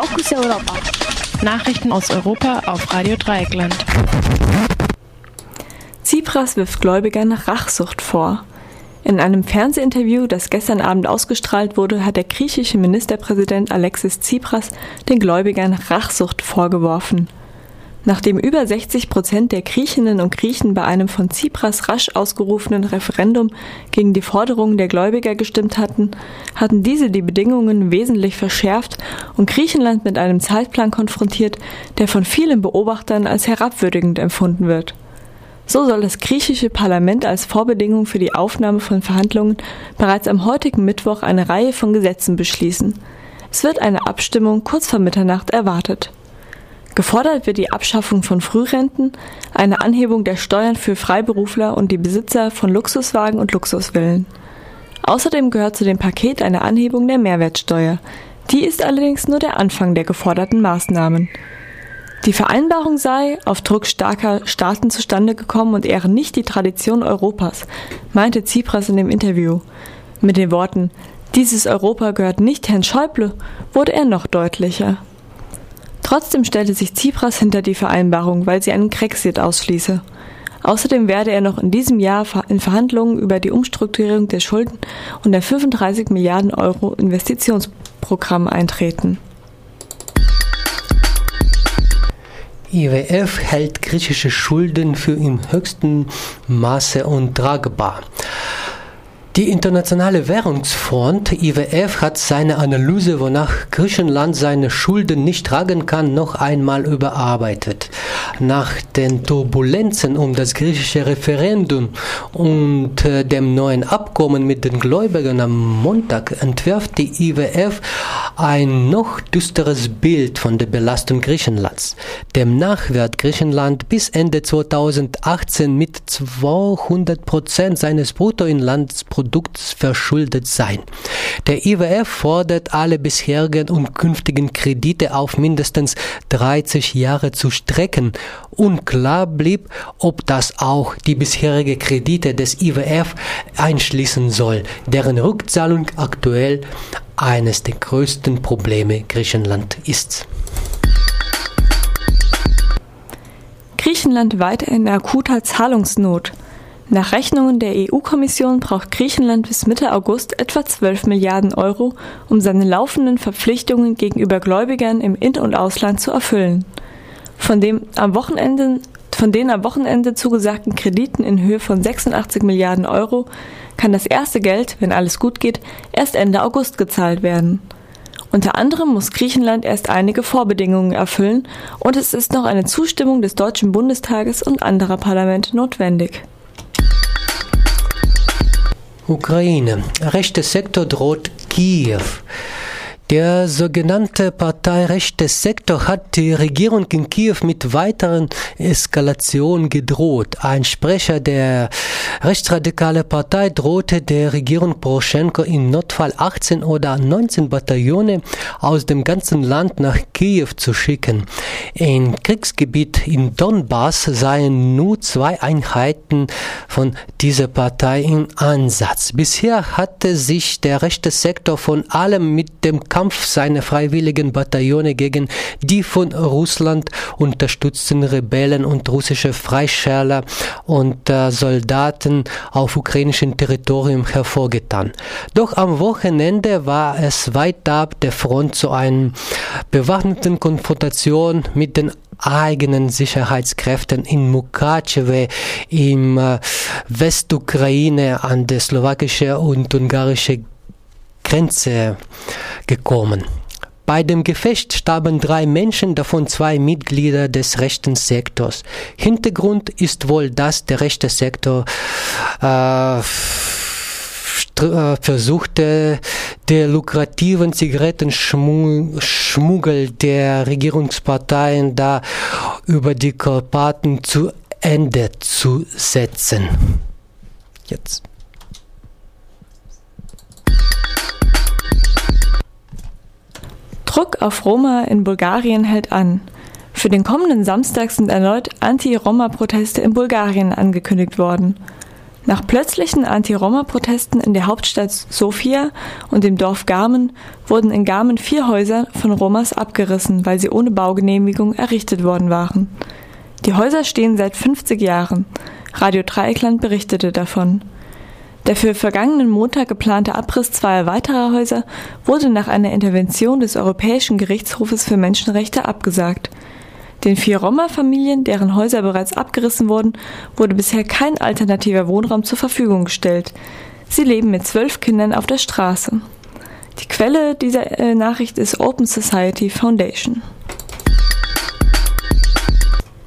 Fokus Europa. Nachrichten aus Europa auf Radio Dreieckland. Tsipras wirft Gläubigern Rachsucht vor. In einem Fernsehinterview, das gestern Abend ausgestrahlt wurde, hat der griechische Ministerpräsident Alexis Tsipras den Gläubigern Rachsucht vorgeworfen. Nachdem über 60 Prozent der Griechinnen und Griechen bei einem von Tsipras rasch ausgerufenen Referendum gegen die Forderungen der Gläubiger gestimmt hatten, hatten diese die Bedingungen wesentlich verschärft und Griechenland mit einem Zeitplan konfrontiert, der von vielen Beobachtern als herabwürdigend empfunden wird. So soll das griechische Parlament als Vorbedingung für die Aufnahme von Verhandlungen bereits am heutigen Mittwoch eine Reihe von Gesetzen beschließen. Es wird eine Abstimmung kurz vor Mitternacht erwartet. Gefordert wird die Abschaffung von Frührenten, eine Anhebung der Steuern für Freiberufler und die Besitzer von Luxuswagen und Luxusvillen. Außerdem gehört zu dem Paket eine Anhebung der Mehrwertsteuer. Die ist allerdings nur der Anfang der geforderten Maßnahmen. Die Vereinbarung sei auf Druck starker Staaten zustande gekommen und ehre nicht die Tradition Europas, meinte Tsipras in dem Interview. Mit den Worten Dieses Europa gehört nicht Herrn Schäuble wurde er noch deutlicher. Trotzdem stellte sich Tsipras hinter die Vereinbarung, weil sie einen Grexit ausschließe. Außerdem werde er noch in diesem Jahr in Verhandlungen über die Umstrukturierung der Schulden und der 35 Milliarden Euro Investitionsprogramm eintreten. IWF hält griechische Schulden für im höchsten Maße untragbar. Die Internationale Währungsfonds IWF hat seine Analyse, wonach Griechenland seine Schulden nicht tragen kann, noch einmal überarbeitet. Nach den Turbulenzen um das griechische Referendum und äh, dem neuen Abkommen mit den Gläubigern am Montag entwirft die IWF ein noch düsteres Bild von der Belastung Griechenlands. Demnach wird Griechenland bis Ende 2018 mit 200 Prozent seines Bruttoinlandsprodukts Produkts verschuldet sein. Der IWF fordert alle bisherigen und künftigen Kredite auf mindestens 30 Jahre zu strecken. Unklar blieb, ob das auch die bisherigen Kredite des IWF einschließen soll, deren Rückzahlung aktuell eines der größten Probleme Griechenland ist. Griechenland weiter in akuter Zahlungsnot. Nach Rechnungen der EU-Kommission braucht Griechenland bis Mitte August etwa 12 Milliarden Euro, um seine laufenden Verpflichtungen gegenüber Gläubigern im In- und Ausland zu erfüllen. Von, dem am Wochenende, von den am Wochenende zugesagten Krediten in Höhe von 86 Milliarden Euro kann das erste Geld, wenn alles gut geht, erst Ende August gezahlt werden. Unter anderem muss Griechenland erst einige Vorbedingungen erfüllen und es ist noch eine Zustimmung des Deutschen Bundestages und anderer Parlamente notwendig. Ukraine. Rechter Sektor droht Kiew. Der sogenannte parteirechte Sektor hat die Regierung in Kiew mit weiteren Eskalationen gedroht. Ein Sprecher der rechtsradikalen Partei drohte der Regierung Poroschenko im Notfall 18 oder 19 Bataillone aus dem ganzen Land nach Kiew zu schicken. Im Kriegsgebiet in Donbass seien nur zwei Einheiten von dieser Partei im Ansatz. Bisher hatte sich der rechte Sektor von allem mit dem Kampf Kampf seiner freiwilligen Bataillone gegen die von Russland unterstützten Rebellen und russische Freischärler und äh, Soldaten auf ukrainischem Territorium hervorgetan. Doch am Wochenende war es weit ab der Front zu einer bewaffneten Konfrontation mit den eigenen Sicherheitskräften in Mukachewe im äh, Westukraine an der slowakischen und ungarischen Grenze gekommen. Bei dem Gefecht starben drei Menschen, davon zwei Mitglieder des rechten Sektors. Hintergrund ist wohl, dass der rechte Sektor äh, äh versuchte, der lukrativen Zigarettenschmuggel der Regierungsparteien da über die Karpaten zu Ende zu setzen. Jetzt. Druck auf Roma in Bulgarien hält an. Für den kommenden Samstag sind erneut Anti-Roma-Proteste in Bulgarien angekündigt worden. Nach plötzlichen Anti-Roma-Protesten in der Hauptstadt Sofia und dem Dorf Garmen wurden in Garmen vier Häuser von Romas abgerissen, weil sie ohne Baugenehmigung errichtet worden waren. Die Häuser stehen seit 50 Jahren. Radio Dreieckland berichtete davon. Der für vergangenen Montag geplante Abriss zweier weiterer Häuser wurde nach einer Intervention des Europäischen Gerichtshofes für Menschenrechte abgesagt. Den vier Roma-Familien, deren Häuser bereits abgerissen wurden, wurde bisher kein alternativer Wohnraum zur Verfügung gestellt. Sie leben mit zwölf Kindern auf der Straße. Die Quelle dieser äh, Nachricht ist Open Society Foundation.